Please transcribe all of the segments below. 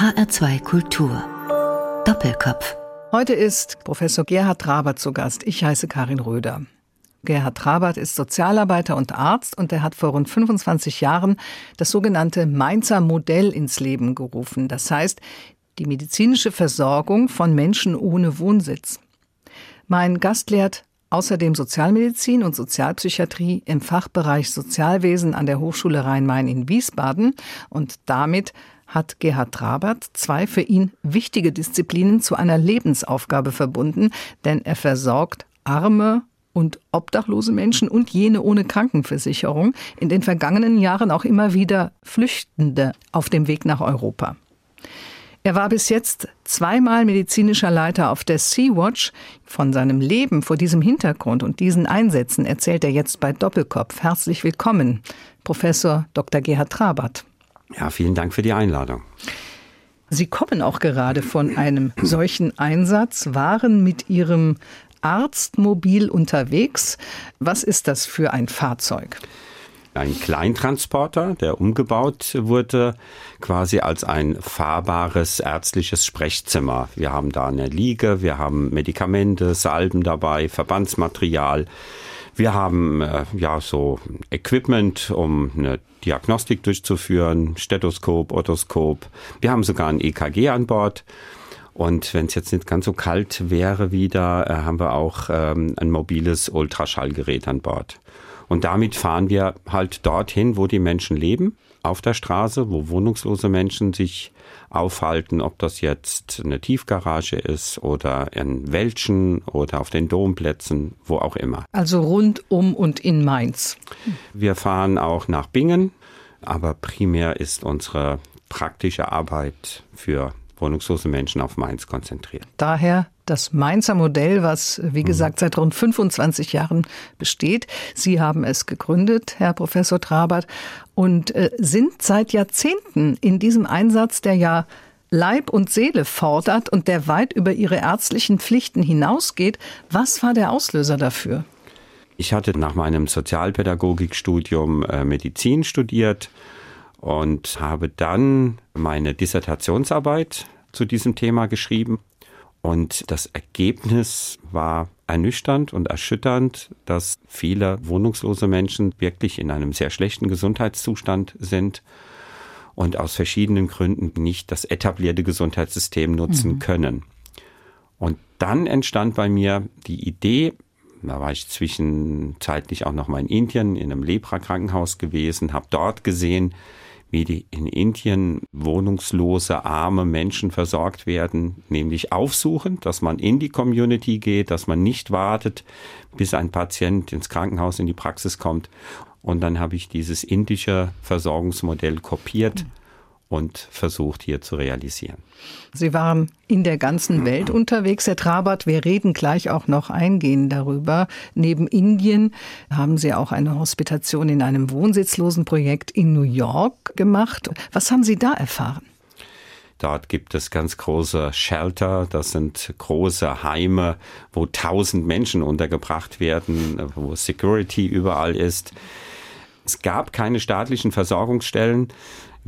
HR2 Kultur. Doppelkopf. Heute ist Professor Gerhard Trabert zu Gast. Ich heiße Karin Röder. Gerhard Trabert ist Sozialarbeiter und Arzt und er hat vor rund 25 Jahren das sogenannte Mainzer Modell ins Leben gerufen. Das heißt, die medizinische Versorgung von Menschen ohne Wohnsitz. Mein Gast lehrt außerdem Sozialmedizin und Sozialpsychiatrie im Fachbereich Sozialwesen an der Hochschule Rhein-Main in Wiesbaden und damit hat Gerhard Trabert zwei für ihn wichtige Disziplinen zu einer Lebensaufgabe verbunden, denn er versorgt arme und obdachlose Menschen und jene ohne Krankenversicherung, in den vergangenen Jahren auch immer wieder Flüchtende auf dem Weg nach Europa. Er war bis jetzt zweimal medizinischer Leiter auf der Sea-Watch. Von seinem Leben vor diesem Hintergrund und diesen Einsätzen erzählt er jetzt bei Doppelkopf. Herzlich willkommen, Professor Dr. Gerhard Trabert. Ja, vielen Dank für die Einladung. Sie kommen auch gerade von einem solchen Einsatz, waren mit Ihrem Arztmobil unterwegs. Was ist das für ein Fahrzeug? Ein Kleintransporter, der umgebaut wurde, quasi als ein fahrbares ärztliches Sprechzimmer. Wir haben da eine Liege, wir haben Medikamente, Salben dabei, Verbandsmaterial. Wir haben äh, ja so Equipment, um eine Diagnostik durchzuführen, Stethoskop, Otoskop. Wir haben sogar ein EKG an Bord. Und wenn es jetzt nicht ganz so kalt wäre wieder, äh, haben wir auch ähm, ein mobiles Ultraschallgerät an Bord. Und damit fahren wir halt dorthin, wo die Menschen leben, auf der Straße, wo wohnungslose Menschen sich aufhalten, ob das jetzt eine Tiefgarage ist oder in Welschen oder auf den Domplätzen, wo auch immer. Also rund um und in Mainz. Wir fahren auch nach Bingen, aber primär ist unsere praktische Arbeit für wohnungslose Menschen auf Mainz konzentriert. Daher das Mainzer Modell, was, wie gesagt, seit rund 25 Jahren besteht. Sie haben es gegründet, Herr Professor Trabert, und äh, sind seit Jahrzehnten in diesem Einsatz, der ja Leib und Seele fordert und der weit über ihre ärztlichen Pflichten hinausgeht. Was war der Auslöser dafür? Ich hatte nach meinem Sozialpädagogikstudium äh, Medizin studiert und habe dann meine Dissertationsarbeit zu diesem Thema geschrieben. Und das Ergebnis war ernüchternd und erschütternd, dass viele wohnungslose Menschen wirklich in einem sehr schlechten Gesundheitszustand sind und aus verschiedenen Gründen nicht das etablierte Gesundheitssystem nutzen mhm. können. Und dann entstand bei mir die Idee, da war ich zwischenzeitlich auch noch mal in Indien in einem Lepra-Krankenhaus gewesen, habe dort gesehen, wie die in Indien wohnungslose, arme Menschen versorgt werden, nämlich aufsuchen, dass man in die Community geht, dass man nicht wartet, bis ein Patient ins Krankenhaus in die Praxis kommt. Und dann habe ich dieses indische Versorgungsmodell kopiert. Mhm und versucht hier zu realisieren. Sie waren in der ganzen Welt unterwegs, Herr Trabert. Wir reden gleich auch noch eingehend darüber. Neben Indien haben Sie auch eine Hospitation in einem Wohnsitzlosenprojekt in New York gemacht. Was haben Sie da erfahren? Dort gibt es ganz große Shelter, das sind große Heime, wo tausend Menschen untergebracht werden, wo Security überall ist. Es gab keine staatlichen Versorgungsstellen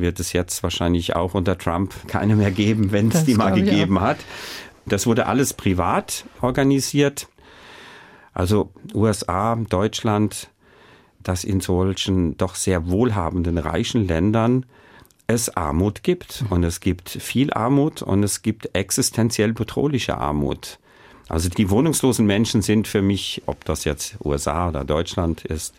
wird es jetzt wahrscheinlich auch unter Trump keine mehr geben, wenn es die mal gegeben hat. Das wurde alles privat organisiert. Also USA, Deutschland, dass in solchen doch sehr wohlhabenden, reichen Ländern es Armut gibt. Und es gibt viel Armut und es gibt existenziell bedrohliche Armut. Also die wohnungslosen Menschen sind für mich, ob das jetzt USA oder Deutschland ist,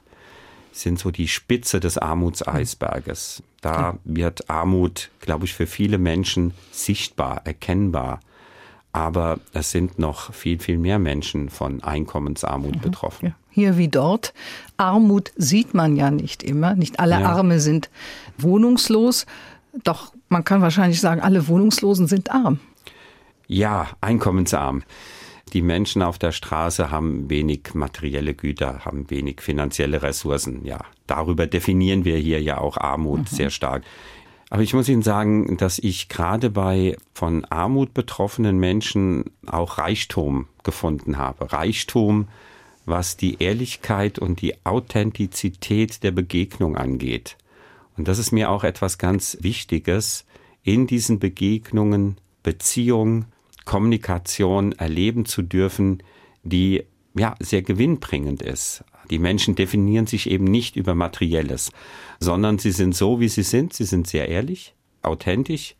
sind so die Spitze des Armutseisberges. Da wird Armut, glaube ich, für viele Menschen sichtbar, erkennbar. Aber es sind noch viel, viel mehr Menschen von Einkommensarmut mhm. betroffen. Ja. Hier wie dort. Armut sieht man ja nicht immer. Nicht alle ja. Arme sind wohnungslos. Doch man kann wahrscheinlich sagen, alle Wohnungslosen sind arm. Ja, einkommensarm. Die Menschen auf der Straße haben wenig materielle Güter, haben wenig finanzielle Ressourcen. Ja, darüber definieren wir hier ja auch Armut mhm. sehr stark. Aber ich muss Ihnen sagen, dass ich gerade bei von Armut betroffenen Menschen auch Reichtum gefunden habe. Reichtum, was die Ehrlichkeit und die Authentizität der Begegnung angeht. Und das ist mir auch etwas ganz Wichtiges in diesen Begegnungen Beziehung, Kommunikation erleben zu dürfen, die ja sehr gewinnbringend ist. Die Menschen definieren sich eben nicht über Materielles, sondern sie sind so, wie sie sind. Sie sind sehr ehrlich, authentisch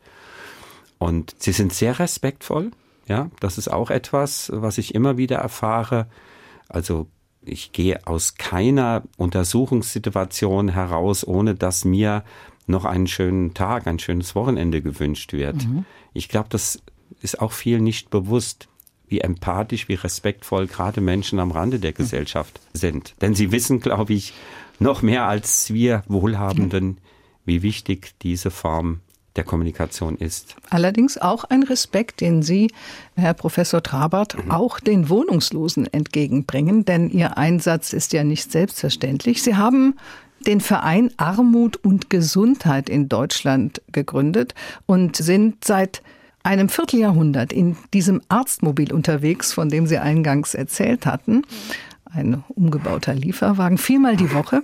und sie sind sehr respektvoll. Ja, das ist auch etwas, was ich immer wieder erfahre. Also ich gehe aus keiner Untersuchungssituation heraus, ohne dass mir noch einen schönen Tag, ein schönes Wochenende gewünscht wird. Mhm. Ich glaube, das ist auch viel nicht bewusst, wie empathisch, wie respektvoll gerade Menschen am Rande der Gesellschaft mhm. sind. Denn sie wissen, glaube ich, noch mehr als wir Wohlhabenden, wie wichtig diese Form der Kommunikation ist. Allerdings auch ein Respekt, den Sie, Herr Professor Trabert, mhm. auch den Wohnungslosen entgegenbringen, denn Ihr Einsatz ist ja nicht selbstverständlich. Sie haben den Verein Armut und Gesundheit in Deutschland gegründet und sind seit einem Vierteljahrhundert in diesem Arztmobil unterwegs, von dem Sie eingangs erzählt hatten. Ein umgebauter Lieferwagen, viermal die Woche.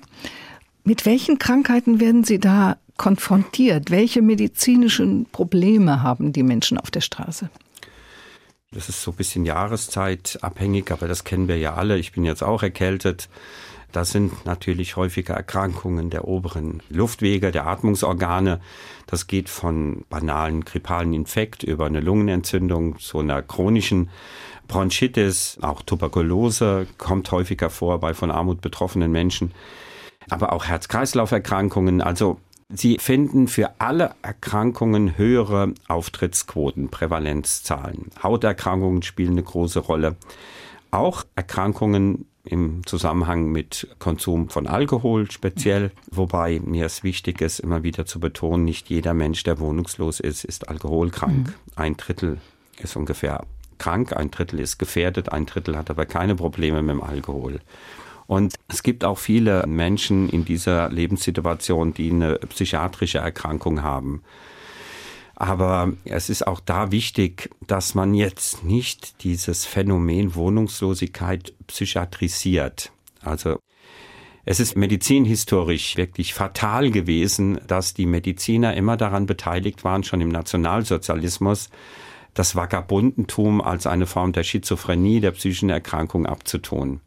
Mit welchen Krankheiten werden Sie da konfrontiert? Welche medizinischen Probleme haben die Menschen auf der Straße? Das ist so ein bisschen jahreszeitabhängig, aber das kennen wir ja alle. Ich bin jetzt auch erkältet. Das sind natürlich häufige Erkrankungen der oberen Luftwege, der Atmungsorgane. Das geht von banalen grippalen Infekt über eine Lungenentzündung zu einer chronischen Bronchitis, auch Tuberkulose kommt häufiger vor bei von Armut betroffenen Menschen, aber auch Herz-Kreislauf-Erkrankungen. Also Sie finden für alle Erkrankungen höhere Auftrittsquoten, Prävalenzzahlen. Hauterkrankungen spielen eine große Rolle. Auch Erkrankungen im Zusammenhang mit Konsum von Alkohol speziell, wobei mir es wichtig ist, immer wieder zu betonen, nicht jeder Mensch, der wohnungslos ist, ist alkoholkrank. Mhm. Ein Drittel ist ungefähr krank, ein Drittel ist gefährdet, ein Drittel hat aber keine Probleme mit dem Alkohol. Und es gibt auch viele Menschen in dieser Lebenssituation, die eine psychiatrische Erkrankung haben. Aber es ist auch da wichtig, dass man jetzt nicht dieses Phänomen Wohnungslosigkeit psychiatrisiert. Also es ist medizinhistorisch wirklich fatal gewesen, dass die Mediziner immer daran beteiligt waren, schon im Nationalsozialismus, das Vagabundentum als eine Form der Schizophrenie, der psychischen Erkrankung abzutun.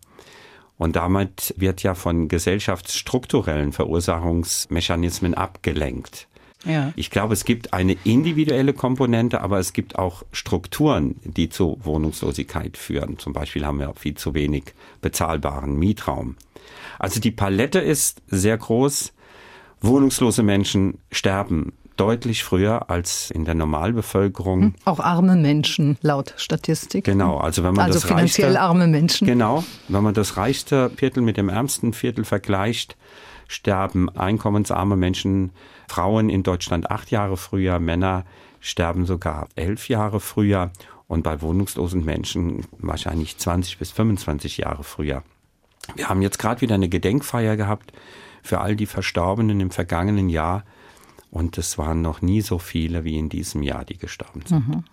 Und damit wird ja von gesellschaftsstrukturellen Verursachungsmechanismen abgelenkt. Ja. Ich glaube, es gibt eine individuelle Komponente, aber es gibt auch Strukturen, die zu Wohnungslosigkeit führen. Zum Beispiel haben wir viel zu wenig bezahlbaren Mietraum. Also die Palette ist sehr groß. Wohnungslose Menschen sterben deutlich früher als in der Normalbevölkerung. Hm, auch arme Menschen laut Statistik. Genau, also wenn man also das finanziell reichste, arme Menschen. Genau, wenn man das reichste Viertel mit dem ärmsten Viertel vergleicht, sterben einkommensarme Menschen, Frauen in Deutschland acht Jahre früher, Männer sterben sogar elf Jahre früher und bei wohnungslosen Menschen wahrscheinlich 20 bis 25 Jahre früher. Wir haben jetzt gerade wieder eine Gedenkfeier gehabt für all die Verstorbenen im vergangenen Jahr. Und es waren noch nie so viele wie in diesem Jahr, die gestorben sind. Mhm.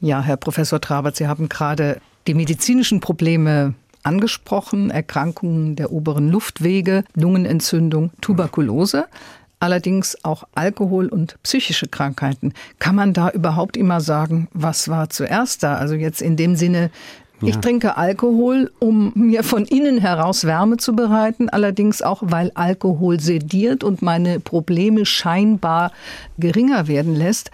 Ja, Herr Professor Trabert, Sie haben gerade die medizinischen Probleme angesprochen, Erkrankungen der oberen Luftwege, Lungenentzündung, Tuberkulose, allerdings auch Alkohol und psychische Krankheiten. Kann man da überhaupt immer sagen, was war zuerst da? Also jetzt in dem Sinne, ja. Ich trinke Alkohol, um mir von innen heraus Wärme zu bereiten, allerdings auch, weil Alkohol sediert und meine Probleme scheinbar geringer werden lässt.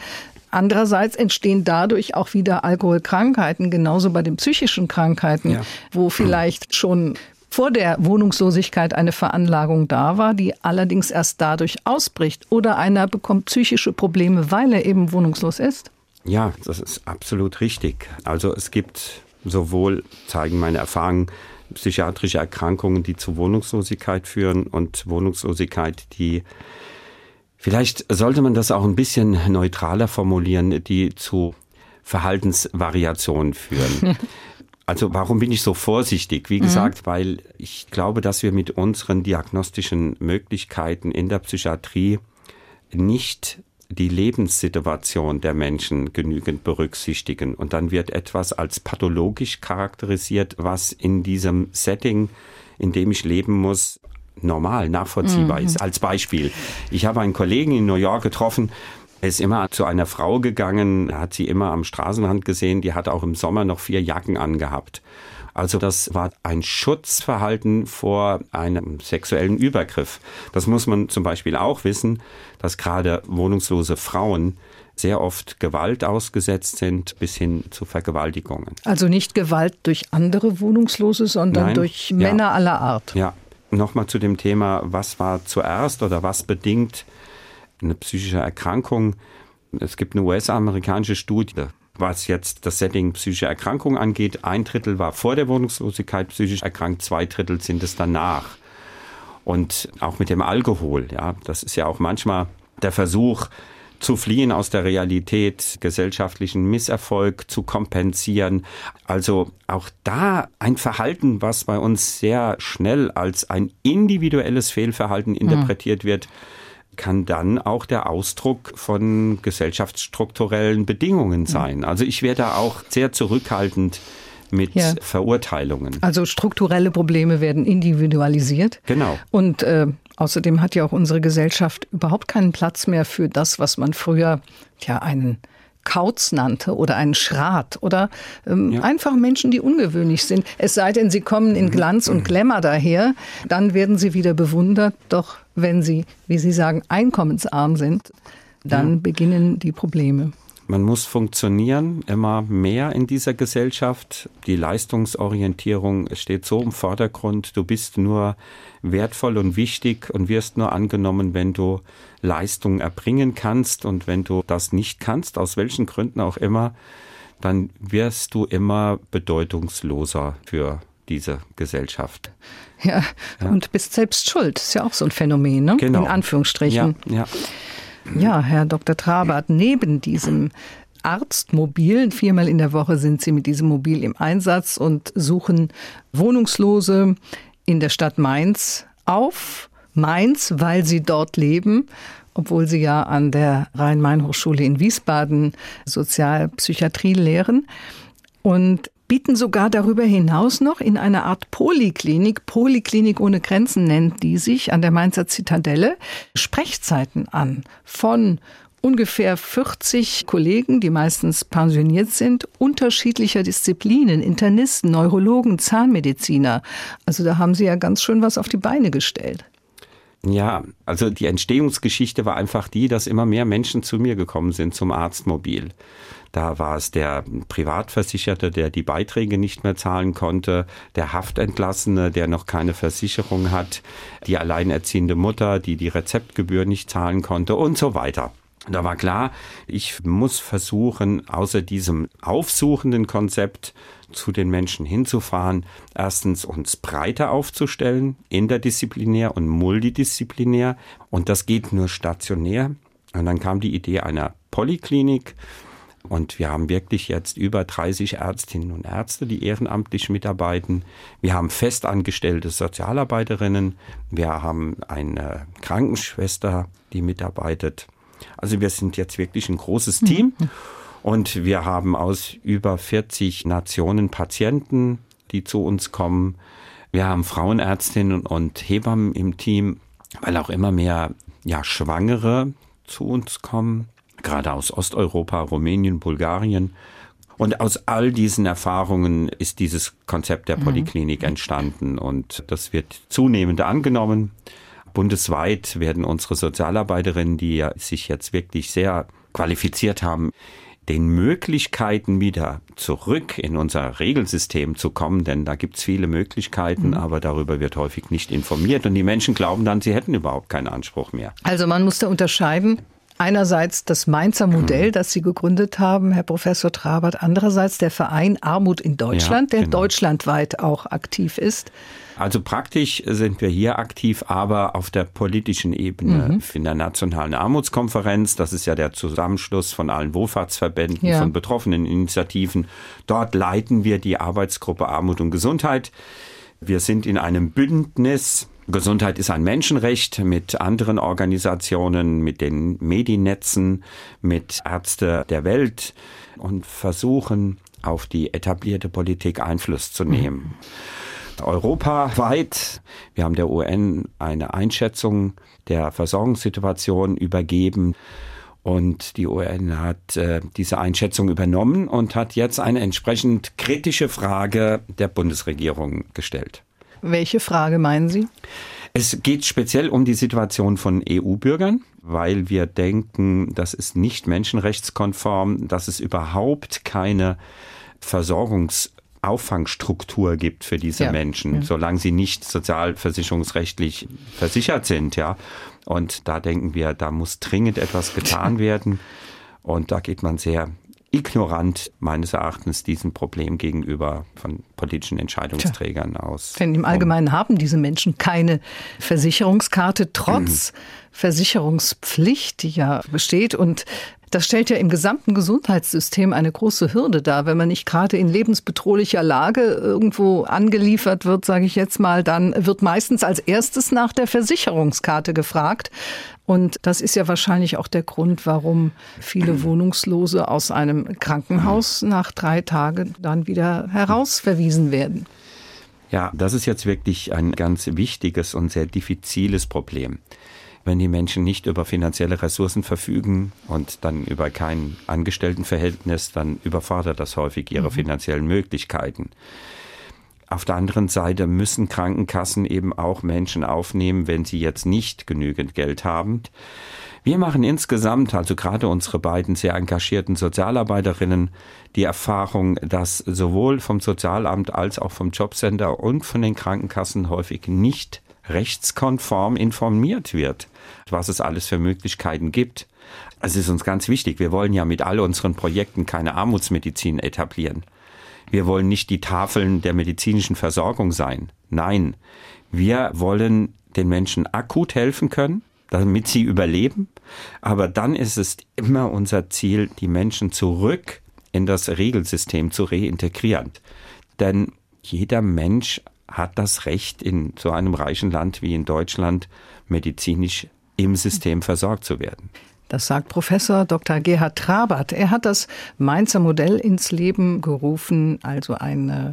Andererseits entstehen dadurch auch wieder Alkoholkrankheiten, genauso bei den psychischen Krankheiten, ja. wo vielleicht schon vor der Wohnungslosigkeit eine Veranlagung da war, die allerdings erst dadurch ausbricht. Oder einer bekommt psychische Probleme, weil er eben wohnungslos ist. Ja, das ist absolut richtig. Also es gibt sowohl, zeigen meine Erfahrungen, psychiatrische Erkrankungen, die zu Wohnungslosigkeit führen und Wohnungslosigkeit, die Vielleicht sollte man das auch ein bisschen neutraler formulieren, die zu Verhaltensvariationen führen. Also warum bin ich so vorsichtig? Wie mhm. gesagt, mhm. weil ich glaube, dass wir mit unseren diagnostischen Möglichkeiten in der Psychiatrie nicht die Lebenssituation der Menschen genügend berücksichtigen. Und dann wird etwas als pathologisch charakterisiert, was in diesem Setting, in dem ich leben muss, normal, nachvollziehbar mhm. ist. Als Beispiel. Ich habe einen Kollegen in New York getroffen, Er ist immer zu einer Frau gegangen, hat sie immer am Straßenrand gesehen, die hat auch im Sommer noch vier Jacken angehabt. Also das war ein Schutzverhalten vor einem sexuellen Übergriff. Das muss man zum Beispiel auch wissen, dass gerade wohnungslose Frauen sehr oft Gewalt ausgesetzt sind, bis hin zu Vergewaltigungen. Also nicht Gewalt durch andere Wohnungslose, sondern Nein, durch Männer ja. aller Art. Ja, nochmal zu dem Thema, was war zuerst oder was bedingt eine psychische Erkrankung. Es gibt eine US-amerikanische Studie, was jetzt das Setting psychische Erkrankung angeht. Ein Drittel war vor der Wohnungslosigkeit psychisch erkrankt, zwei Drittel sind es danach. Und auch mit dem Alkohol, ja, das ist ja auch manchmal der Versuch, zu fliehen aus der Realität, gesellschaftlichen Misserfolg zu kompensieren. Also auch da ein Verhalten, was bei uns sehr schnell als ein individuelles Fehlverhalten interpretiert wird kann dann auch der Ausdruck von gesellschaftsstrukturellen Bedingungen sein. Also ich wäre da auch sehr zurückhaltend mit ja. Verurteilungen. Also strukturelle Probleme werden individualisiert. Genau. Und äh, außerdem hat ja auch unsere Gesellschaft überhaupt keinen Platz mehr für das, was man früher ja einen Kauz nannte oder einen Schrat oder ähm, ja. einfach Menschen, die ungewöhnlich sind. Es sei denn, sie kommen in Glanz und Glamour daher, dann werden sie wieder bewundert. Doch wenn sie, wie Sie sagen, einkommensarm sind, dann ja. beginnen die Probleme. Man muss funktionieren, immer mehr in dieser Gesellschaft. Die Leistungsorientierung steht so im Vordergrund. Du bist nur wertvoll und wichtig und wirst nur angenommen, wenn du Leistung erbringen kannst. Und wenn du das nicht kannst, aus welchen Gründen auch immer, dann wirst du immer bedeutungsloser für diese Gesellschaft. Ja, ja, und bist selbst schuld. Ist ja auch so ein Phänomen, ne? Genau. In Anführungsstrichen. Ja, ja. Ja, Herr Dr. Trabert, neben diesem Arztmobil, viermal in der Woche sind Sie mit diesem Mobil im Einsatz und suchen Wohnungslose in der Stadt Mainz auf. Mainz, weil Sie dort leben obwohl sie ja an der Rhein-Main-Hochschule in Wiesbaden Sozialpsychiatrie lehren. Und bieten sogar darüber hinaus noch in einer Art Poliklinik, Poliklinik ohne Grenzen nennt die sich, an der Mainzer Zitadelle, Sprechzeiten an von ungefähr 40 Kollegen, die meistens pensioniert sind, unterschiedlicher Disziplinen, Internisten, Neurologen, Zahnmediziner. Also da haben Sie ja ganz schön was auf die Beine gestellt. Ja, also die Entstehungsgeschichte war einfach die, dass immer mehr Menschen zu mir gekommen sind zum Arztmobil. Da war es der Privatversicherte, der die Beiträge nicht mehr zahlen konnte, der Haftentlassene, der noch keine Versicherung hat, die alleinerziehende Mutter, die die Rezeptgebühr nicht zahlen konnte und so weiter. Da war klar, ich muss versuchen, außer diesem aufsuchenden Konzept zu den Menschen hinzufahren, erstens uns breiter aufzustellen, interdisziplinär und multidisziplinär. Und das geht nur stationär. Und dann kam die Idee einer Polyklinik. Und wir haben wirklich jetzt über 30 Ärztinnen und Ärzte, die ehrenamtlich mitarbeiten. Wir haben festangestellte Sozialarbeiterinnen. Wir haben eine Krankenschwester, die mitarbeitet. Also wir sind jetzt wirklich ein großes Team. Mhm. Und wir haben aus über 40 Nationen Patienten, die zu uns kommen. Wir haben Frauenärztinnen und Hebammen im Team, weil auch immer mehr ja, Schwangere zu uns kommen gerade aus Osteuropa, Rumänien, Bulgarien. Und aus all diesen Erfahrungen ist dieses Konzept der mhm. Polyklinik mhm. entstanden und das wird zunehmend angenommen. Bundesweit werden unsere Sozialarbeiterinnen, die sich jetzt wirklich sehr qualifiziert haben, den Möglichkeiten wieder zurück in unser Regelsystem zu kommen, denn da gibt's viele Möglichkeiten, mhm. aber darüber wird häufig nicht informiert und die Menschen glauben dann, sie hätten überhaupt keinen Anspruch mehr. Also man muss da unterscheiden Einerseits das Mainzer Modell, das Sie gegründet haben, Herr Professor Trabert. Andererseits der Verein Armut in Deutschland, ja, genau. der deutschlandweit auch aktiv ist. Also praktisch sind wir hier aktiv, aber auf der politischen Ebene mhm. in der Nationalen Armutskonferenz. Das ist ja der Zusammenschluss von allen Wohlfahrtsverbänden, ja. von betroffenen Initiativen. Dort leiten wir die Arbeitsgruppe Armut und Gesundheit. Wir sind in einem Bündnis Gesundheit ist ein Menschenrecht mit anderen Organisationen, mit den Mediennetzen, mit Ärzte der Welt und versuchen auf die etablierte Politik Einfluss zu nehmen. Mhm. Europaweit, wir haben der UN eine Einschätzung der Versorgungssituation übergeben Und die UN hat äh, diese Einschätzung übernommen und hat jetzt eine entsprechend kritische Frage der Bundesregierung gestellt. Welche Frage meinen Sie? Es geht speziell um die Situation von EU-Bürgern, weil wir denken, das ist nicht menschenrechtskonform, dass es überhaupt keine Versorgungsauffangstruktur gibt für diese ja, Menschen, ja. solange sie nicht sozialversicherungsrechtlich versichert sind, ja. Und da denken wir, da muss dringend etwas getan werden. Und da geht man sehr ignorant meines Erachtens diesem Problem gegenüber von politischen Entscheidungsträgern Tja. aus. Denn im Allgemeinen haben diese Menschen keine Versicherungskarte, trotz mhm. Versicherungspflicht, die ja besteht. Und das stellt ja im gesamten Gesundheitssystem eine große Hürde dar. Wenn man nicht gerade in lebensbedrohlicher Lage irgendwo angeliefert wird, sage ich jetzt mal, dann wird meistens als erstes nach der Versicherungskarte gefragt. Und das ist ja wahrscheinlich auch der Grund, warum viele Wohnungslose aus einem Krankenhaus nach drei Tagen dann wieder herausverwiesen werden. Ja, das ist jetzt wirklich ein ganz wichtiges und sehr diffiziles Problem wenn die Menschen nicht über finanzielle Ressourcen verfügen und dann über kein Angestelltenverhältnis, dann überfordert das häufig ihre mhm. finanziellen Möglichkeiten. Auf der anderen Seite müssen Krankenkassen eben auch Menschen aufnehmen, wenn sie jetzt nicht genügend Geld haben. Wir machen insgesamt, also gerade unsere beiden sehr engagierten Sozialarbeiterinnen, die Erfahrung, dass sowohl vom Sozialamt als auch vom Jobcenter und von den Krankenkassen häufig nicht rechtskonform informiert wird, was es alles für Möglichkeiten gibt. Es ist uns ganz wichtig. Wir wollen ja mit all unseren Projekten keine Armutsmedizin etablieren. Wir wollen nicht die Tafeln der medizinischen Versorgung sein. Nein, wir wollen den Menschen akut helfen können, damit sie überleben. Aber dann ist es immer unser Ziel, die Menschen zurück in das Regelsystem zu reintegrieren. Denn jeder Mensch hat das Recht, in so einem reichen Land wie in Deutschland medizinisch im System versorgt zu werden. Das sagt Professor Dr. Gerhard Trabert. Er hat das Mainzer Modell ins Leben gerufen, also ein äh,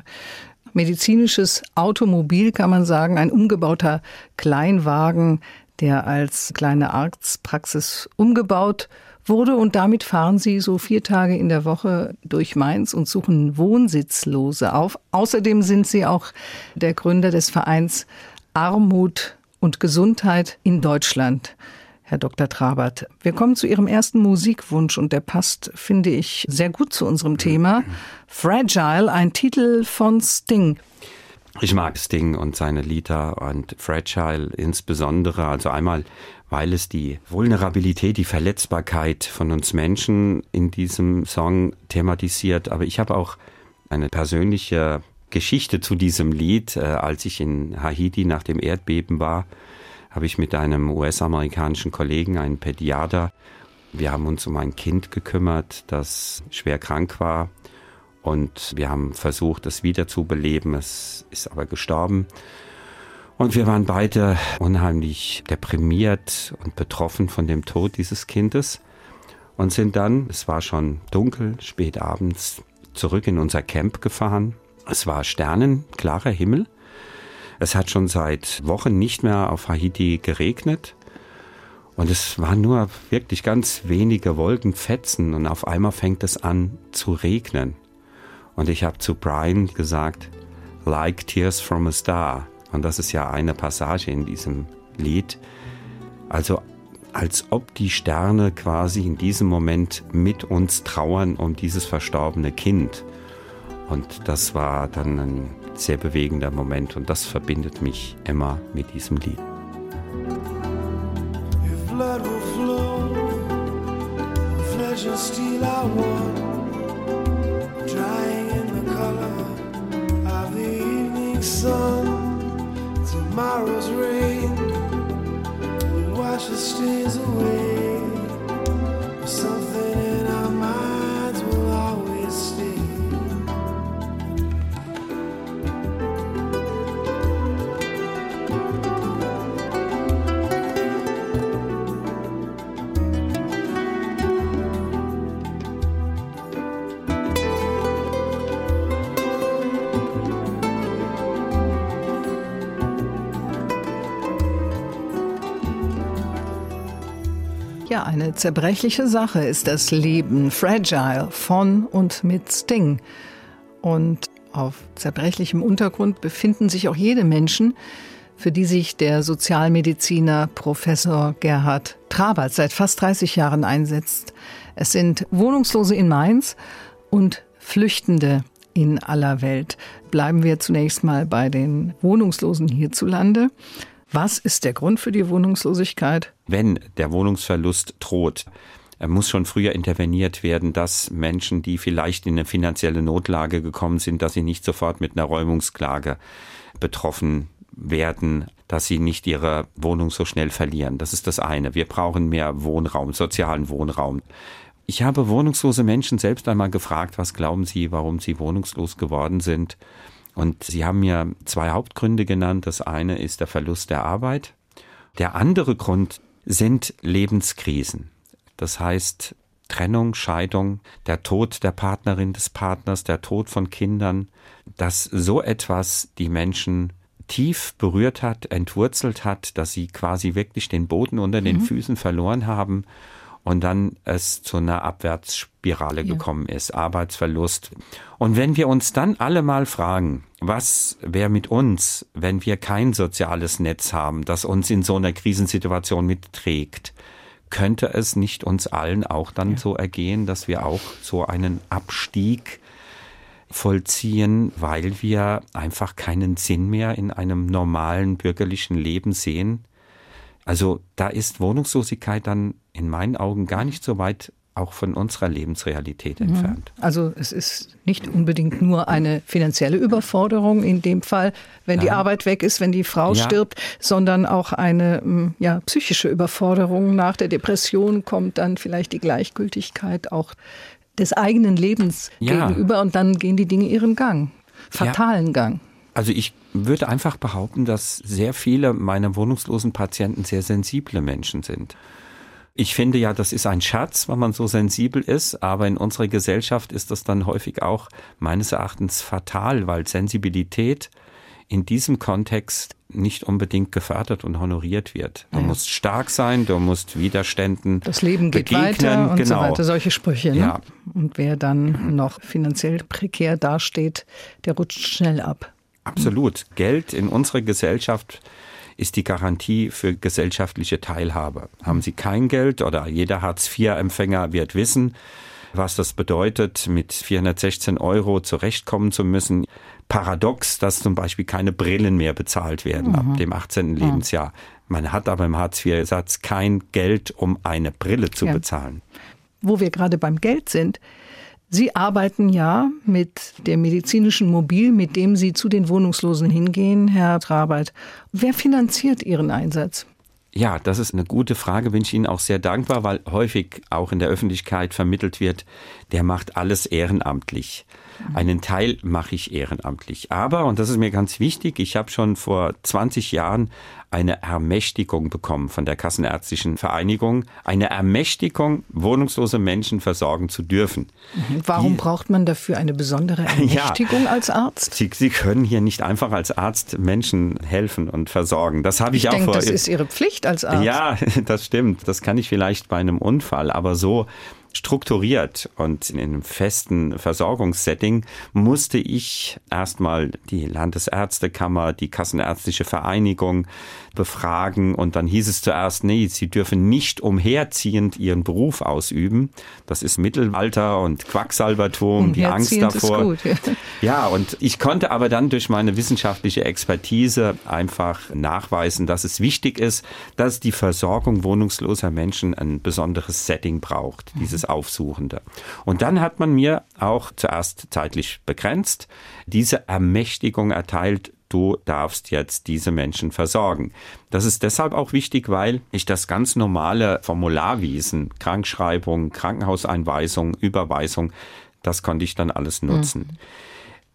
medizinisches Automobil, kann man sagen, ein umgebauter Kleinwagen, der als kleine Arztpraxis umgebaut wurde und damit fahren sie so vier Tage in der Woche durch Mainz und suchen Wohnsitzlose auf. Außerdem sind sie auch der Gründer des Vereins Armut und Gesundheit in Deutschland. Herr Dr. Trabert, wir kommen zu Ihrem ersten Musikwunsch und der passt, finde ich, sehr gut zu unserem Thema. Fragile, ein Titel von Sting. Ich mag Sting und seine Lieder und Fragile insbesondere. Also einmal weil es die Vulnerabilität, die Verletzbarkeit von uns Menschen in diesem Song thematisiert. Aber ich habe auch eine persönliche Geschichte zu diesem Lied. Äh, als ich in Haiti nach dem Erdbeben war, habe ich mit einem US-amerikanischen Kollegen, einem Pädiater, wir haben uns um ein Kind gekümmert, das schwer krank war. Und wir haben versucht, es wiederzubeleben. Es ist aber gestorben. Und wir waren beide unheimlich deprimiert und betroffen von dem Tod dieses Kindes und sind dann, es war schon dunkel, spät abends, zurück in unser Camp gefahren. Es war sternenklarer Himmel. Es hat schon seit Wochen nicht mehr auf Haiti geregnet. Und es waren nur wirklich ganz wenige Wolkenfetzen und auf einmal fängt es an zu regnen. Und ich habe zu Brian gesagt, like tears from a star. Und das ist ja eine Passage in diesem Lied. Also als ob die Sterne quasi in diesem Moment mit uns trauern um dieses verstorbene Kind. Und das war dann ein sehr bewegender Moment und das verbindet mich immer mit diesem Lied. Eine zerbrechliche Sache ist das Leben, fragile, von und mit Sting. Und auf zerbrechlichem Untergrund befinden sich auch jede Menschen, für die sich der Sozialmediziner Professor Gerhard Trabert seit fast 30 Jahren einsetzt. Es sind Wohnungslose in Mainz und Flüchtende in aller Welt. Bleiben wir zunächst mal bei den Wohnungslosen hierzulande. Was ist der Grund für die Wohnungslosigkeit? Wenn der Wohnungsverlust droht, muss schon früher interveniert werden, dass Menschen, die vielleicht in eine finanzielle Notlage gekommen sind, dass sie nicht sofort mit einer Räumungsklage betroffen werden, dass sie nicht ihre Wohnung so schnell verlieren. Das ist das eine. Wir brauchen mehr Wohnraum, sozialen Wohnraum. Ich habe wohnungslose Menschen selbst einmal gefragt, was glauben sie, warum sie wohnungslos geworden sind. Und sie haben mir zwei Hauptgründe genannt. Das eine ist der Verlust der Arbeit. Der andere Grund sind Lebenskrisen. Das heißt Trennung, Scheidung, der Tod der Partnerin des Partners, der Tod von Kindern, dass so etwas die Menschen tief berührt hat, entwurzelt hat, dass sie quasi wirklich den Boden unter den mhm. Füßen verloren haben und dann es zu einer Abwärtsspirale ja. gekommen ist, Arbeitsverlust. Und wenn wir uns dann alle mal fragen, was wäre mit uns, wenn wir kein soziales Netz haben, das uns in so einer Krisensituation mitträgt, könnte es nicht uns allen auch dann ja. so ergehen, dass wir auch so einen Abstieg vollziehen, weil wir einfach keinen Sinn mehr in einem normalen bürgerlichen Leben sehen. Also da ist Wohnungslosigkeit dann in meinen Augen gar nicht so weit auch von unserer Lebensrealität mhm. entfernt. Also es ist nicht unbedingt nur eine finanzielle Überforderung in dem Fall, wenn die Arbeit weg ist, wenn die Frau ja. stirbt, sondern auch eine mm, ja, psychische Überforderung. Nach der Depression kommt dann vielleicht die Gleichgültigkeit auch des eigenen Lebens ja. gegenüber und dann gehen die Dinge ihren Gang, fatalen. Gang. Also ich würde einfach behaupten, dass sehr viele meiner wohnungslosen Patienten sehr sensible Menschen sind. Ich finde ja, das ist ein Schatz, wenn man so sensibel ist, aber in unserer Gesellschaft ist das dann häufig auch meines Erachtens fatal, weil Sensibilität in diesem Kontext nicht unbedingt gefördert und honoriert wird. Du ja. musst stark sein, du musst Widerständen. Das Leben geht begegnen. weiter und genau. so weiter, solche Sprüche. Ne? Ja. Und wer dann noch finanziell prekär dasteht, der rutscht schnell ab. Absolut. Geld in unserer Gesellschaft ist die Garantie für gesellschaftliche Teilhabe. Haben Sie kein Geld oder jeder Hartz-IV-Empfänger wird wissen, was das bedeutet, mit 416 Euro zurechtkommen zu müssen paradox, dass zum Beispiel keine Brillen mehr bezahlt werden mhm. ab dem 18. Lebensjahr. Man hat aber im Hartz-IV-Satz kein Geld, um eine Brille zu ja. bezahlen. Wo wir gerade beim Geld sind, Sie arbeiten ja mit dem medizinischen Mobil, mit dem Sie zu den Wohnungslosen hingehen, Herr Trabert. Wer finanziert Ihren Einsatz? Ja, das ist eine gute Frage, bin ich Ihnen auch sehr dankbar, weil häufig auch in der Öffentlichkeit vermittelt wird, der macht alles ehrenamtlich. Einen Teil mache ich ehrenamtlich. Aber, und das ist mir ganz wichtig, ich habe schon vor 20 Jahren eine Ermächtigung bekommen von der Kassenärztlichen Vereinigung, eine Ermächtigung, wohnungslose Menschen versorgen zu dürfen. Mhm. Warum Die, braucht man dafür eine besondere Ermächtigung ja, als Arzt? Sie, Sie, können hier nicht einfach als Arzt Menschen helfen und versorgen. Das habe ich, ich auch denke, vor. Das ist Ihre Pflicht als Arzt. Ja, das stimmt. Das kann ich vielleicht bei einem Unfall, aber so strukturiert und in einem festen Versorgungssetting musste ich erstmal die Landesärztekammer, die Kassenärztliche Vereinigung befragen und dann hieß es zuerst, nee, sie dürfen nicht umherziehend ihren Beruf ausüben. Das ist Mittelalter und Quacksalbertum, die Angst davor. Gut, ja. ja, und ich konnte aber dann durch meine wissenschaftliche Expertise einfach nachweisen, dass es wichtig ist, dass die Versorgung wohnungsloser Menschen ein besonderes Setting braucht, dieses dieses Aufsuchende. Und dann hat man mir auch zuerst zeitlich begrenzt diese Ermächtigung erteilt, du darfst jetzt diese Menschen versorgen. Das ist deshalb auch wichtig, weil ich das ganz normale Formularwiesen, Krankschreibung, Krankenhauseinweisung, Überweisung, das konnte ich dann alles nutzen. Mhm.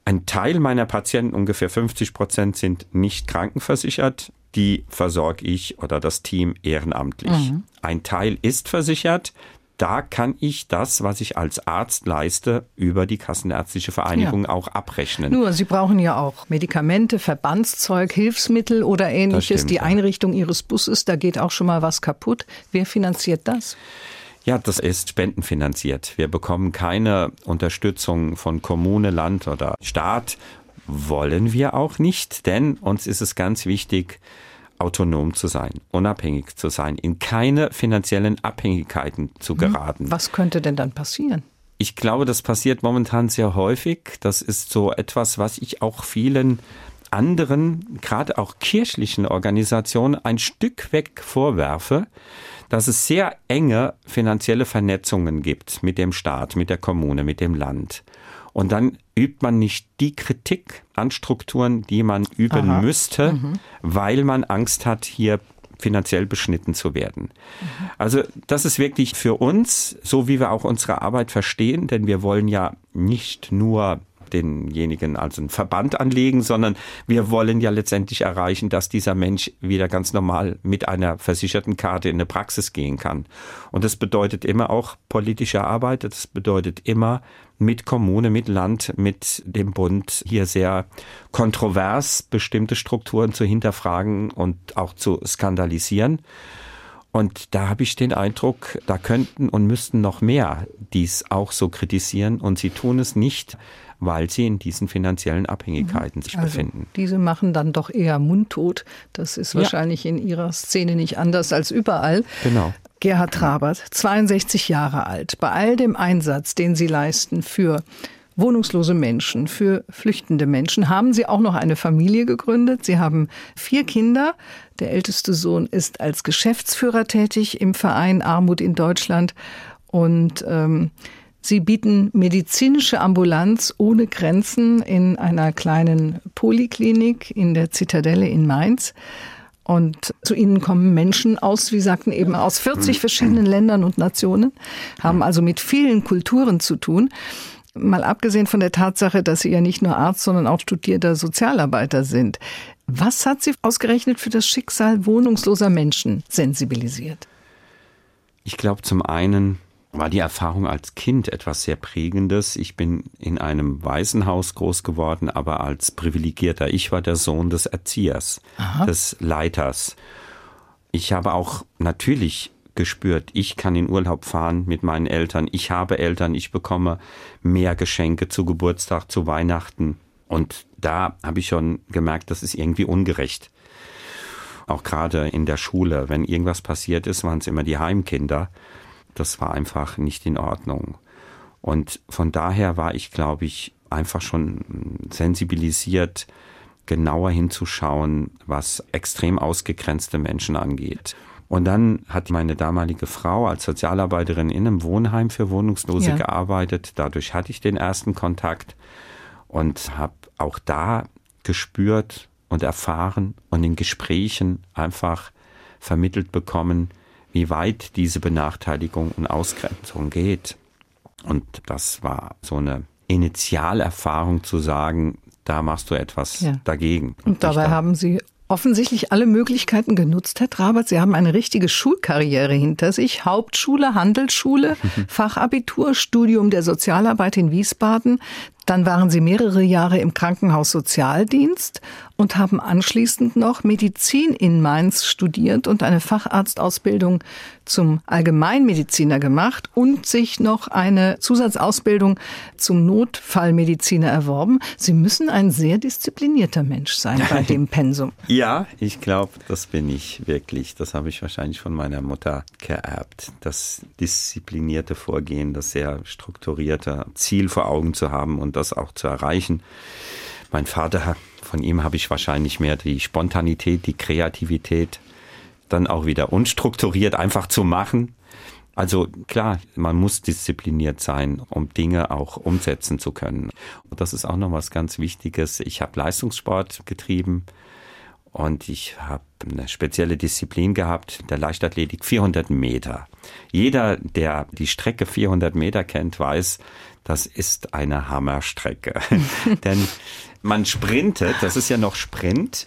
Ein Teil meiner Patienten, ungefähr 50 Prozent, sind nicht krankenversichert. Die versorge ich oder das Team ehrenamtlich. Mhm. Ein Teil ist versichert da kann ich das, was ich als Arzt leiste, über die Kassenärztliche Vereinigung ja. auch abrechnen. Nur, Sie brauchen ja auch Medikamente, Verbandszeug, Hilfsmittel oder ähnliches. Stimmt, die Einrichtung ja. Ihres Busses, da geht auch schon mal was kaputt. Wer finanziert das? Ja, das ist spendenfinanziert. Wir bekommen keine Unterstützung von Kommune, Land oder Staat. Wollen wir auch nicht, denn uns ist es ganz wichtig, autonom zu sein, unabhängig zu sein, in keine finanziellen Abhängigkeiten zu mhm. geraten. Was könnte denn dann passieren? Ich glaube, das passiert momentan sehr häufig. Das ist so etwas, was ich auch vielen anderen, gerade auch kirchlichen Organisationen ein Stück weg vorwerfe, dass es sehr enge finanzielle Vernetzungen gibt mit dem Staat, mit der Kommune, mit dem Land. Und dann übt man nicht die Kritik an Strukturen, die man üben Aha. müsste, mhm. weil man Angst hat, hier finanziell beschnitten zu werden. Mhm. Also das ist wirklich für uns, so wie wir auch unsere Arbeit verstehen, denn wir wollen ja nicht nur denjenigen also einen Verband anlegen, sondern wir wollen ja letztendlich erreichen, dass dieser Mensch wieder ganz normal mit einer versicherten Karte in eine Praxis gehen kann. Und das bedeutet immer auch politische Arbeit, das bedeutet immer mit Kommune, mit Land, mit dem Bund hier sehr kontrovers bestimmte Strukturen zu hinterfragen und auch zu skandalisieren. Und da habe ich den Eindruck, da könnten und müssten noch mehr dies auch so kritisieren und sie tun es nicht, weil sie in diesen finanziellen Abhängigkeiten sich also, befinden. Diese machen dann doch eher mundtot. Das ist wahrscheinlich ja. in ihrer Szene nicht anders als überall. Genau. Gerhard Trabert, 62 Jahre alt, bei all dem Einsatz, den Sie leisten für wohnungslose Menschen, für flüchtende Menschen, haben Sie auch noch eine Familie gegründet. Sie haben vier Kinder. Der älteste Sohn ist als Geschäftsführer tätig im Verein Armut in Deutschland und ähm, Sie bieten medizinische Ambulanz ohne Grenzen in einer kleinen Poliklinik in der Zitadelle in Mainz. Und zu ihnen kommen Menschen aus, wie sagten eben, aus 40 verschiedenen Ländern und Nationen, haben also mit vielen Kulturen zu tun. Mal abgesehen von der Tatsache, dass sie ja nicht nur Arzt, sondern auch studierter Sozialarbeiter sind. Was hat sie ausgerechnet für das Schicksal wohnungsloser Menschen sensibilisiert? Ich glaube zum einen war die Erfahrung als Kind etwas sehr Prägendes. Ich bin in einem Waisenhaus groß geworden, aber als privilegierter. Ich war der Sohn des Erziehers, Aha. des Leiters. Ich habe auch natürlich gespürt, ich kann in Urlaub fahren mit meinen Eltern. Ich habe Eltern, ich bekomme mehr Geschenke zu Geburtstag, zu Weihnachten. Und da habe ich schon gemerkt, das ist irgendwie ungerecht. Auch gerade in der Schule, wenn irgendwas passiert ist, waren es immer die Heimkinder das war einfach nicht in Ordnung. Und von daher war ich, glaube ich, einfach schon sensibilisiert, genauer hinzuschauen, was extrem ausgegrenzte Menschen angeht. Und dann hat meine damalige Frau als Sozialarbeiterin in einem Wohnheim für Wohnungslose ja. gearbeitet. Dadurch hatte ich den ersten Kontakt und habe auch da gespürt und erfahren und in Gesprächen einfach vermittelt bekommen, wie weit diese Benachteiligung und Ausgrenzung geht. Und das war so eine Initialerfahrung zu sagen, da machst du etwas ja. dagegen. Und, und dabei haben Sie offensichtlich alle Möglichkeiten genutzt, Herr Trabert. Sie haben eine richtige Schulkarriere hinter sich. Hauptschule, Handelsschule, Fachabitur, Studium der Sozialarbeit in Wiesbaden, dann waren Sie mehrere Jahre im Krankenhaus Sozialdienst und haben anschließend noch Medizin in Mainz studiert und eine Facharztausbildung zum Allgemeinmediziner gemacht und sich noch eine Zusatzausbildung zum Notfallmediziner erworben. Sie müssen ein sehr disziplinierter Mensch sein bei dem Pensum. Ja, ich glaube, das bin ich wirklich. Das habe ich wahrscheinlich von meiner Mutter geerbt. Das disziplinierte Vorgehen, das sehr strukturierte Ziel vor Augen zu haben und das auch zu erreichen. Mein Vater, von ihm habe ich wahrscheinlich mehr die Spontanität, die Kreativität, dann auch wieder unstrukturiert einfach zu machen. Also klar, man muss diszipliniert sein, um Dinge auch umsetzen zu können. Und das ist auch noch was ganz Wichtiges. Ich habe Leistungssport getrieben und ich habe eine spezielle Disziplin gehabt, der Leichtathletik 400 Meter. Jeder, der die Strecke 400 Meter kennt, weiß, das ist eine Hammerstrecke. Denn man sprintet, das ist ja noch Sprint,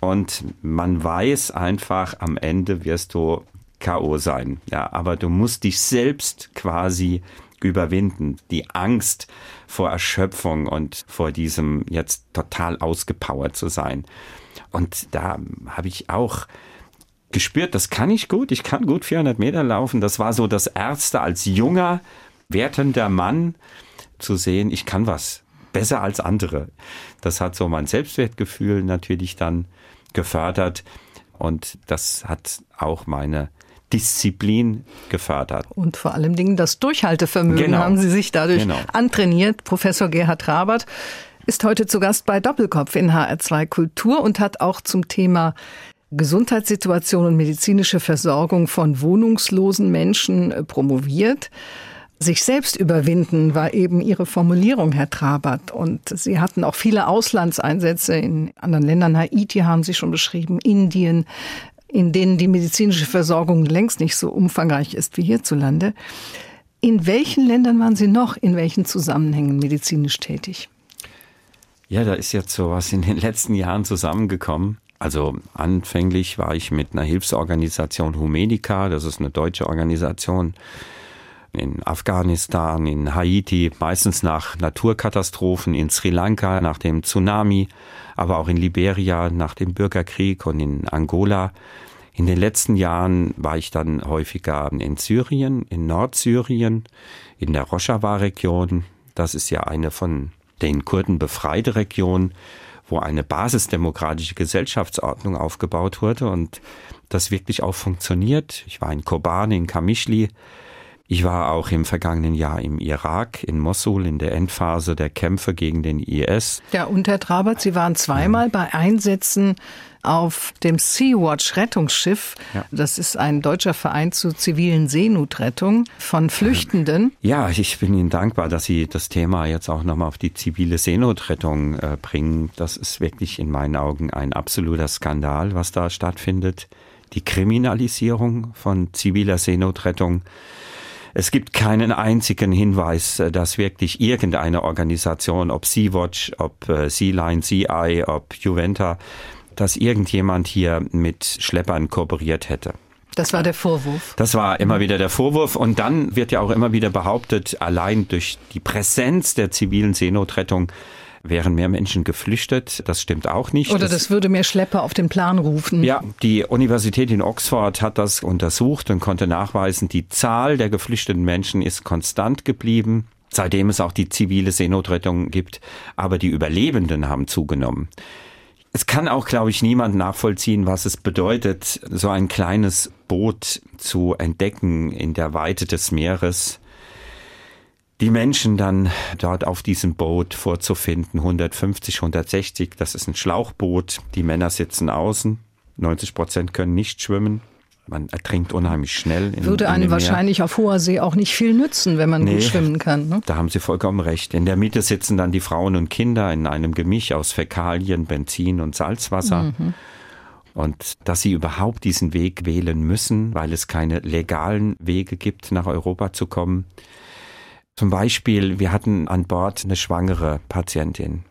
und man weiß einfach, am Ende wirst du K.O. sein. Ja, aber du musst dich selbst quasi überwinden. Die Angst vor Erschöpfung und vor diesem jetzt total ausgepowert zu sein. Und da habe ich auch gespürt, das kann ich gut. Ich kann gut 400 Meter laufen. Das war so das Erste als junger, wertender Mann zu sehen, ich kann was besser als andere. Das hat so mein Selbstwertgefühl natürlich dann gefördert und das hat auch meine Disziplin gefördert. Und vor allem Dingen das Durchhaltevermögen genau. haben Sie sich dadurch genau. antrainiert. Professor Gerhard Rabert ist heute zu Gast bei Doppelkopf in HR2 Kultur und hat auch zum Thema Gesundheitssituation und medizinische Versorgung von wohnungslosen Menschen äh, promoviert. Sich selbst überwinden war eben Ihre Formulierung, Herr Trabert. Und Sie hatten auch viele Auslandseinsätze in anderen Ländern. Haiti haben Sie schon beschrieben, Indien, in denen die medizinische Versorgung längst nicht so umfangreich ist wie hierzulande. In welchen Ländern waren Sie noch in welchen Zusammenhängen medizinisch tätig? Ja, da ist jetzt so was in den letzten Jahren zusammengekommen. Also anfänglich war ich mit einer Hilfsorganisation Humedica, das ist eine deutsche Organisation, in Afghanistan, in Haiti, meistens nach Naturkatastrophen, in Sri Lanka nach dem Tsunami, aber auch in Liberia nach dem Bürgerkrieg und in Angola. In den letzten Jahren war ich dann häufiger in Syrien, in Nordsyrien, in der Rojava-Region. Das ist ja eine von den Kurden befreite Region, wo eine basisdemokratische Gesellschaftsordnung aufgebaut wurde und das wirklich auch funktioniert. Ich war in Kobane, in Kamischli, ich war auch im vergangenen Jahr im Irak, in Mosul, in der Endphase der Kämpfe gegen den IS. Ja, und Herr Trabert, Sie waren zweimal bei Einsätzen auf dem Sea-Watch Rettungsschiff. Ja. Das ist ein deutscher Verein zur zivilen Seenotrettung von Flüchtenden. Ja, ich bin Ihnen dankbar, dass Sie das Thema jetzt auch nochmal auf die zivile Seenotrettung äh, bringen. Das ist wirklich in meinen Augen ein absoluter Skandal, was da stattfindet. Die Kriminalisierung von ziviler Seenotrettung es gibt keinen einzigen Hinweis, äh, dass wirklich irgendeine Organisation, ob Sea-Watch, ob äh, Sea-Line, Sea-Eye, ob Juventa, dass irgendjemand hier mit Schleppern kooperiert hätte. Das war der Vorwurf. Das war immer wieder der Vorwurf. Und dann wird ja auch immer wieder behauptet, allein durch die Präsenz der zivilen Seenotrettung wären mehr Menschen geflüchtet. Das stimmt auch nicht. Oder das, das, würde mehr Schlepper auf den Plan rufen. Ja, die Universität in Oxford hat das untersucht und konnte nachweisen, die Zahl der geflüchteten Menschen ist konstant geblieben seitdem es auch die zivile Seenotrettung gibt, aber die Überlebenden haben zugenommen. Es kann auch, glaube ich, niemand nachvollziehen, was es bedeutet, so ein kleines Boot zu entdecken in der Weite des Meeres die Menschen dann dort auf diesem Boot vorzufinden. 150, 160, das ist ein Schlauchboot. Die Männer sitzen außen. 90 Prozent können nicht schwimmen. Man ertrinkt unheimlich schnell. In, Würde einem wahrscheinlich auf hoher See auch nicht viel nützen, wenn man nee, gut schwimmen kann. Ne? Da haben Sie vollkommen recht. In der Mitte sitzen dann die Frauen und Kinder in einem Gemisch aus Fäkalien, Benzin und Salzwasser. Mhm. Und dass sie überhaupt diesen Weg wählen müssen, weil es keine legalen Wege gibt, nach Europa zu kommen, zum Beispiel, wir hatten an Bord eine schwangere Patientin,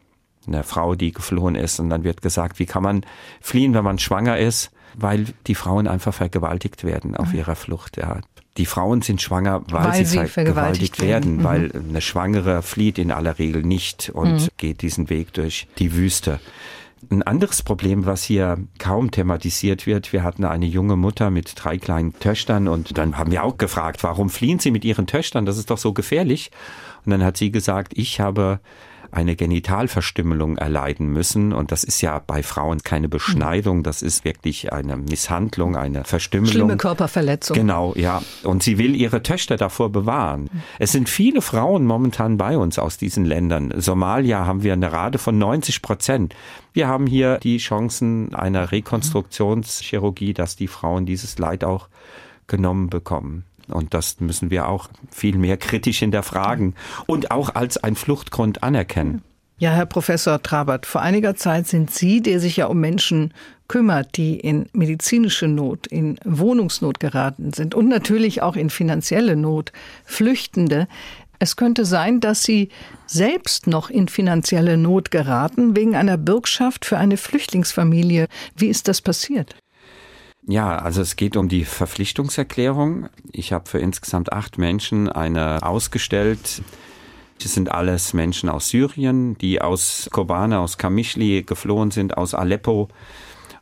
eine Frau, die geflohen ist. Und dann wird gesagt, wie kann man fliehen, wenn man schwanger ist? Weil die Frauen einfach vergewaltigt werden auf ihrer Flucht. Ja. Die Frauen sind schwanger, weil, weil sie, sie vergewaltigt werden, mhm. weil eine Schwangere flieht in aller Regel nicht und mhm. geht diesen Weg durch die Wüste. Ein anderes Problem, was hier kaum thematisiert wird, wir hatten eine junge Mutter mit drei kleinen Töchtern und dann haben wir auch gefragt, warum fliehen Sie mit Ihren Töchtern? Das ist doch so gefährlich. Und dann hat sie gesagt, ich habe eine Genitalverstümmelung erleiden müssen. Und das ist ja bei Frauen keine Beschneidung, das ist wirklich eine Misshandlung, eine Verstümmelung. Schlimme Körperverletzung. Genau, ja. Und sie will ihre Töchter davor bewahren. Es sind viele Frauen momentan bei uns aus diesen Ländern. Somalia haben wir eine Rate von 90 Prozent. Wir haben hier die Chancen einer Rekonstruktionschirurgie, dass die Frauen dieses Leid auch genommen bekommen. Und das müssen wir auch viel mehr kritisch hinterfragen und auch als ein Fluchtgrund anerkennen. Ja, Herr Professor Trabert, vor einiger Zeit sind Sie, der sich ja um Menschen kümmert, die in medizinische Not, in Wohnungsnot geraten sind und natürlich auch in finanzielle Not, Flüchtende. Es könnte sein, dass Sie selbst noch in finanzielle Not geraten wegen einer Bürgschaft für eine Flüchtlingsfamilie. Wie ist das passiert? Ja, also es geht um die Verpflichtungserklärung. Ich habe für insgesamt acht Menschen eine ausgestellt. Das sind alles Menschen aus Syrien, die aus Kobane, aus Kamischli geflohen sind, aus Aleppo.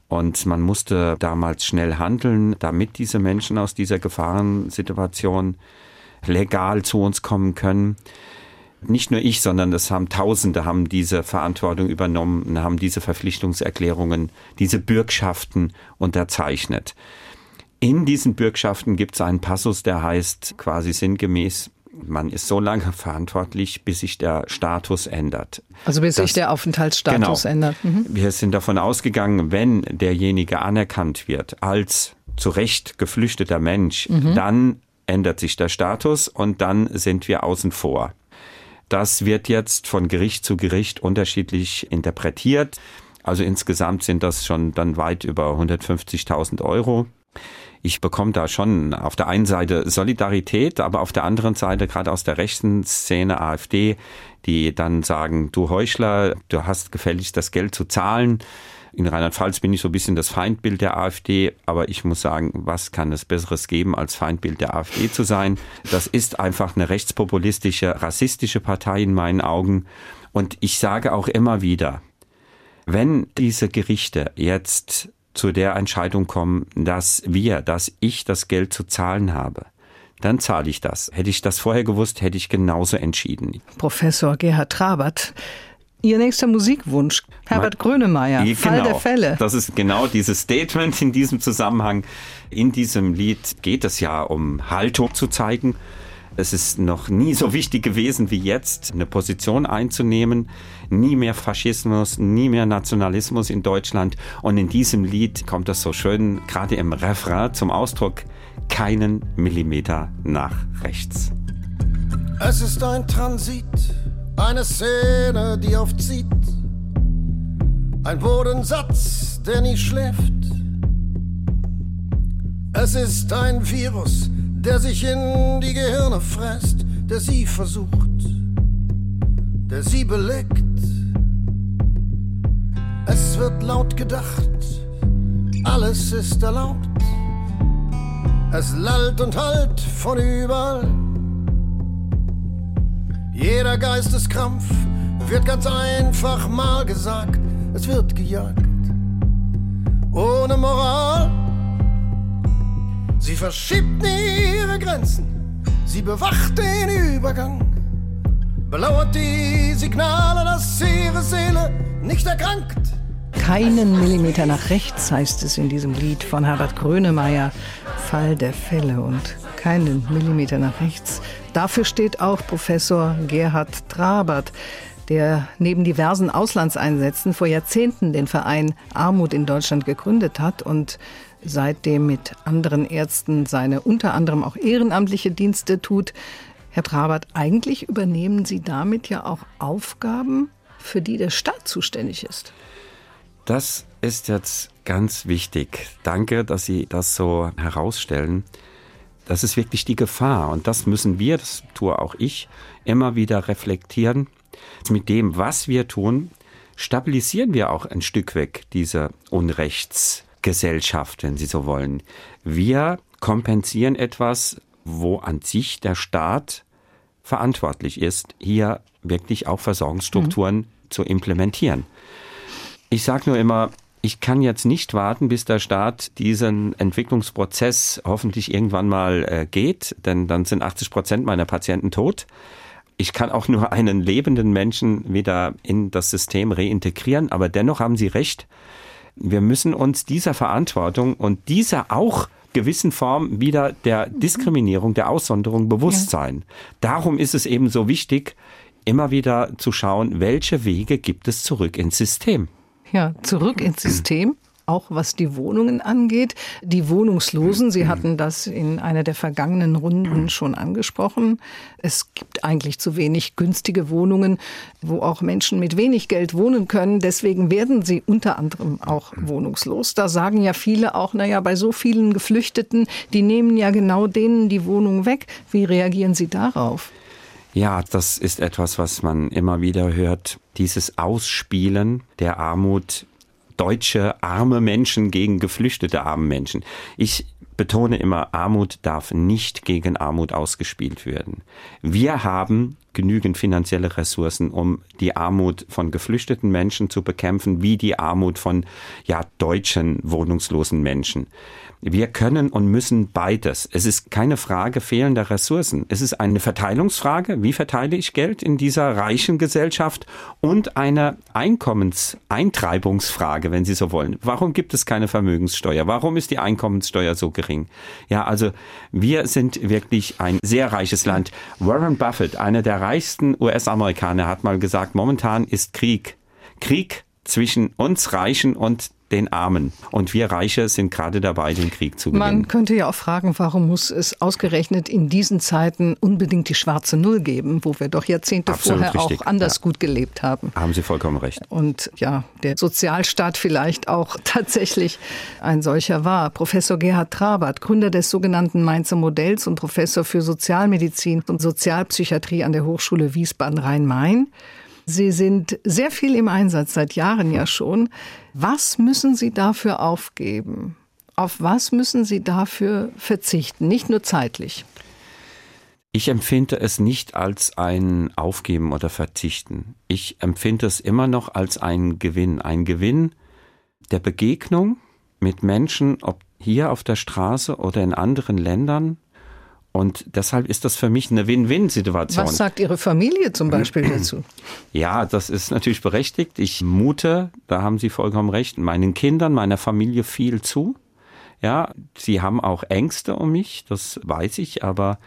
Und man musste damals schnell handeln, damit diese Menschen aus dieser Gefahrensituation legal zu uns kommen können. Nicht nur ich, sondern es haben Tausende haben diese Verantwortung übernommen, haben diese Verpflichtungserklärungen, diese Bürgschaften unterzeichnet. In diesen Bürgschaften gibt es einen Passus, der heißt quasi sinngemäß, man ist so lange verantwortlich, bis sich der Status ändert. Also bis das, sich der Aufenthaltsstatus genau, ändert. Mhm. Wir sind davon ausgegangen, wenn derjenige anerkannt wird als zu Recht geflüchteter Mensch, mhm. dann ändert sich der Status und dann sind wir außen vor. Das wird jetzt von Gericht zu Gericht unterschiedlich interpretiert. Also insgesamt sind das schon dann weit über 150.000 Euro ich bekomme da schon auf der einen Seite Solidarität, aber auf der anderen Seite gerade aus der rechten Szene AfD, die dann sagen, du Heuchler, du hast gefälligst das Geld zu zahlen. In Rheinland-Pfalz bin ich so ein bisschen das Feindbild der AfD, aber ich muss sagen, was kann es Besseres geben, als Feindbild der AfD zu sein? Das ist einfach eine rechtspopulistische, rassistische Partei in meinen Augen. Und ich sage auch immer wieder, wenn diese Gerichte jetzt zu der Entscheidung kommen, dass wir, dass ich das Geld zu zahlen habe, dann zahle ich das. Hätte ich das vorher gewusst, hätte ich genauso entschieden. Professor Gerhard Trabert, Ihr nächster Musikwunsch, Herbert Grönemeyer, genau, Fall der Fälle. Das ist genau dieses Statement in diesem Zusammenhang. In diesem Lied geht es ja um Haltung zu zeigen. Es ist noch nie so wichtig gewesen wie jetzt, eine Position einzunehmen. Nie mehr Faschismus, nie mehr Nationalismus in Deutschland. Und in diesem Lied kommt das so schön, gerade im Refrain zum Ausdruck, keinen Millimeter nach rechts. Es ist ein Transit, eine Szene, die oft zieht. Ein Bodensatz, der nie schläft. Es ist ein Virus, der sich in die Gehirne fräst, der sie versucht, der sie belegt. Es wird laut gedacht, alles ist erlaubt. Es lallt und hallt von überall. Jeder Geisteskrampf wird ganz einfach mal gesagt, es wird gejagt. Ohne Moral. Sie verschiebt ihre Grenzen, sie bewacht den Übergang, belauert die Signale, dass ihre Seele nicht erkrankt. Keinen Millimeter nach rechts heißt es in diesem Lied von Herbert Grönemeyer, Fall der Fälle. Und keinen Millimeter nach rechts. Dafür steht auch Professor Gerhard Trabert, der neben diversen Auslandseinsätzen vor Jahrzehnten den Verein Armut in Deutschland gegründet hat und seitdem mit anderen Ärzten seine unter anderem auch ehrenamtliche Dienste tut. Herr Trabert, eigentlich übernehmen Sie damit ja auch Aufgaben, für die der Staat zuständig ist. Das ist jetzt ganz wichtig. Danke, dass Sie das so herausstellen. Das ist wirklich die Gefahr und das müssen wir, das tue auch ich, immer wieder reflektieren. Mit dem, was wir tun, stabilisieren wir auch ein Stück weg diese Unrechts Gesellschaft, wenn Sie so wollen. Wir kompensieren etwas, wo an sich der Staat verantwortlich ist, hier wirklich auch Versorgungsstrukturen mhm. zu implementieren. Ich sage nur immer, ich kann jetzt nicht warten, bis der Staat diesen Entwicklungsprozess hoffentlich irgendwann mal äh, geht, denn dann sind 80 Prozent meiner Patienten tot. Ich kann auch nur einen lebenden Menschen wieder in das System reintegrieren, aber dennoch haben Sie recht, wir müssen uns dieser Verantwortung und dieser auch gewissen Form wieder der Diskriminierung, der Aussonderung bewusst sein. Darum ist es eben so wichtig, immer wieder zu schauen, welche Wege gibt es zurück ins System. Ja, zurück ins System auch was die Wohnungen angeht. Die Wohnungslosen, Sie hatten das in einer der vergangenen Runden schon angesprochen. Es gibt eigentlich zu wenig günstige Wohnungen, wo auch Menschen mit wenig Geld wohnen können. Deswegen werden sie unter anderem auch wohnungslos. Da sagen ja viele auch, naja, bei so vielen Geflüchteten, die nehmen ja genau denen die Wohnung weg. Wie reagieren Sie darauf? Ja, das ist etwas, was man immer wieder hört. Dieses Ausspielen der Armut deutsche arme Menschen gegen geflüchtete arme Menschen. Ich betone immer, Armut darf nicht gegen Armut ausgespielt werden. Wir haben genügend finanzielle Ressourcen, um die Armut von geflüchteten Menschen zu bekämpfen, wie die Armut von ja deutschen wohnungslosen Menschen. Wir können und müssen beides. Es ist keine Frage fehlender Ressourcen. Es ist eine Verteilungsfrage. Wie verteile ich Geld in dieser reichen Gesellschaft? Und eine Einkommenseintreibungsfrage, wenn Sie so wollen. Warum gibt es keine Vermögenssteuer? Warum ist die Einkommenssteuer so gering? Ja, also wir sind wirklich ein sehr reiches Land. Warren Buffett, einer der reichsten US-Amerikaner, hat mal gesagt, momentan ist Krieg. Krieg zwischen uns Reichen und den Armen. Und wir Reiche sind gerade dabei, den Krieg zu gewinnen. Man könnte ja auch fragen, warum muss es ausgerechnet in diesen Zeiten unbedingt die schwarze Null geben, wo wir doch Jahrzehnte Absolut vorher richtig. auch anders ja. gut gelebt haben. Haben Sie vollkommen recht. Und ja, der Sozialstaat vielleicht auch tatsächlich ein solcher war. Professor Gerhard Trabert, Gründer des sogenannten Mainzer Modells und Professor für Sozialmedizin und Sozialpsychiatrie an der Hochschule Wiesbaden-Rhein-Main. Sie sind sehr viel im Einsatz, seit Jahren ja schon. Was müssen Sie dafür aufgeben? Auf was müssen Sie dafür verzichten? Nicht nur zeitlich. Ich empfinde es nicht als ein Aufgeben oder Verzichten. Ich empfinde es immer noch als ein Gewinn. Ein Gewinn der Begegnung mit Menschen, ob hier auf der Straße oder in anderen Ländern, und deshalb ist das für mich eine Win-Win-Situation. Was sagt Ihre Familie zum Beispiel dazu? Ja, das ist natürlich berechtigt. Ich mute, da haben Sie vollkommen recht, meinen Kindern, meiner Familie viel zu. Ja, sie haben auch Ängste um mich, das weiß ich, aber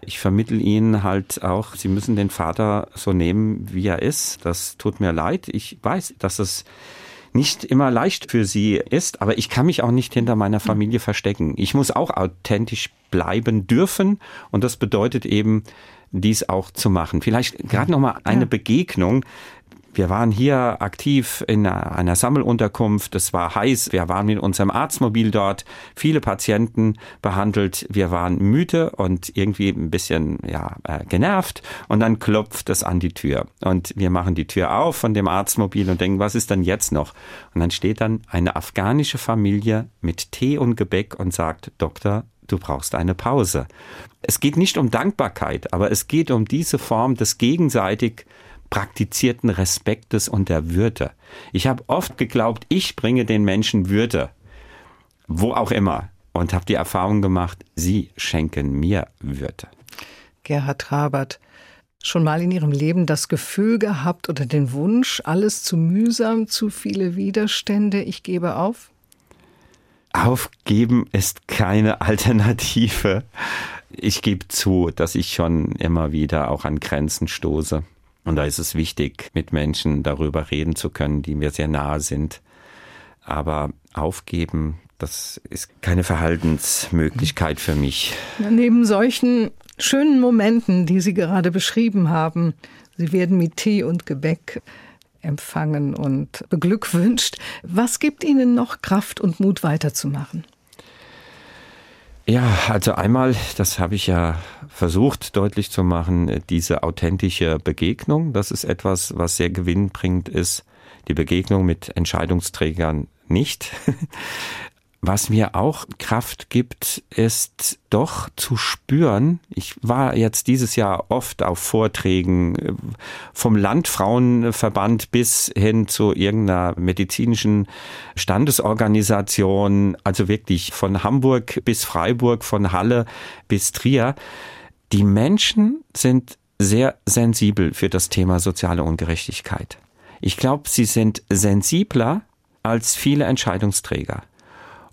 ich vermittel ihnen halt auch, sie müssen den Vater so nehmen, wie er ist. Das tut mir leid. Ich weiß, dass es nicht immer leicht für sie ist, aber ich kann mich auch nicht hinter meiner Familie verstecken. Ich muss auch authentisch bleiben dürfen und das bedeutet eben, dies auch zu machen. Vielleicht gerade noch mal eine ja. Begegnung. Wir waren hier aktiv in einer Sammelunterkunft. Es war heiß. Wir waren mit unserem Arztmobil dort. Viele Patienten behandelt. Wir waren müde und irgendwie ein bisschen ja, äh, genervt. Und dann klopft es an die Tür. Und wir machen die Tür auf von dem Arztmobil und denken, was ist denn jetzt noch? Und dann steht dann eine afghanische Familie mit Tee und Gebäck und sagt, Doktor, du brauchst eine Pause. Es geht nicht um Dankbarkeit, aber es geht um diese Form des gegenseitig praktizierten Respektes und der Würde. Ich habe oft geglaubt, ich bringe den Menschen Würde, wo auch immer, und habe die Erfahrung gemacht, sie schenken mir Würde. Gerhard Rabert, schon mal in Ihrem Leben das Gefühl gehabt oder den Wunsch, alles zu mühsam, zu viele Widerstände, ich gebe auf? Aufgeben ist keine Alternative. Ich gebe zu, dass ich schon immer wieder auch an Grenzen stoße. Und da ist es wichtig, mit Menschen darüber reden zu können, die mir sehr nahe sind. Aber aufgeben, das ist keine Verhaltensmöglichkeit für mich. Neben solchen schönen Momenten, die Sie gerade beschrieben haben, Sie werden mit Tee und Gebäck empfangen und beglückwünscht. Was gibt Ihnen noch Kraft und Mut weiterzumachen? Ja, also einmal, das habe ich ja versucht deutlich zu machen, diese authentische Begegnung, das ist etwas, was sehr gewinnbringend ist. Die Begegnung mit Entscheidungsträgern nicht. Was mir auch Kraft gibt, ist doch zu spüren. Ich war jetzt dieses Jahr oft auf Vorträgen äh, vom Landfrauenverband bis hin zu irgendeiner medizinischen Standesorganisation, also wirklich von Hamburg bis Freiburg, von Halle bis Trier. Die Menschen sind sehr sensibel für das Thema soziale Ungerechtigkeit. Ich glaube, sie sind sensibler als viele Entscheidungsträger.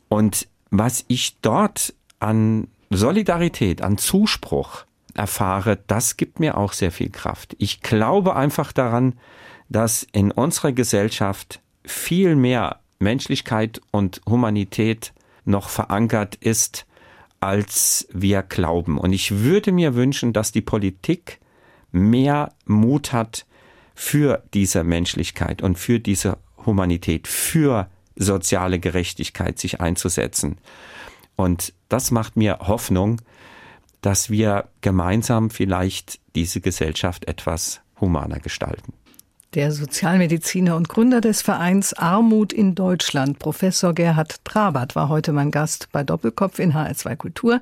Und was ich dort an Solidarität, an Zuspruch erfahre, das gibt mir auch sehr viel Kraft. Ich glaube einfach daran, dass in unserer Gesellschaft viel mehr Menschlichkeit und Humanität noch verankert ist, als wir glauben. Und ich würde mir wünschen, dass die Politik mehr Mut hat für diese Menschlichkeit und für diese Humanität, für soziale Gerechtigkeit sich einzusetzen. Und das macht mir Hoffnung, dass wir gemeinsam vielleicht diese Gesellschaft etwas humaner gestalten. Der Sozialmediziner und Gründer des Vereins Armut in Deutschland, Professor Gerhard Trabert, war heute mein Gast bei Doppelkopf in HR2 Kultur.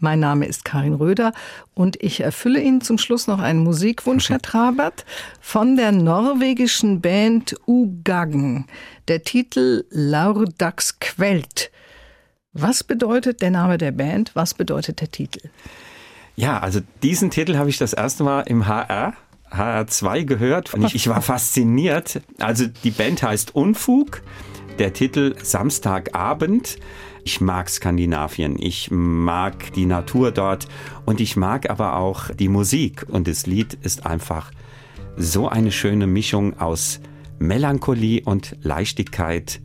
Mein Name ist Karin Röder und ich erfülle Ihnen zum Schluss noch einen Musikwunsch, Herr Trabert, von der norwegischen Band Ugaggen. Der Titel Laurdags Quelt. Was bedeutet der Name der Band? Was bedeutet der Titel? Ja, also diesen Titel habe ich das erste Mal im HR HR2 gehört und ich, ich war fasziniert. Also die Band heißt Unfug, der Titel Samstagabend. Ich mag Skandinavien, ich mag die Natur dort und ich mag aber auch die Musik. Und das Lied ist einfach so eine schöne Mischung aus Melancholie und Leichtigkeit.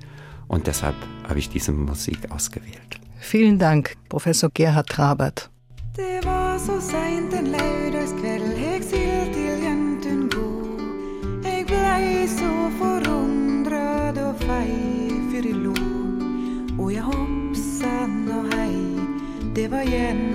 Und deshalb habe ich diese Musik ausgewählt. Vielen Dank, Professor Gerhard Trabert. end.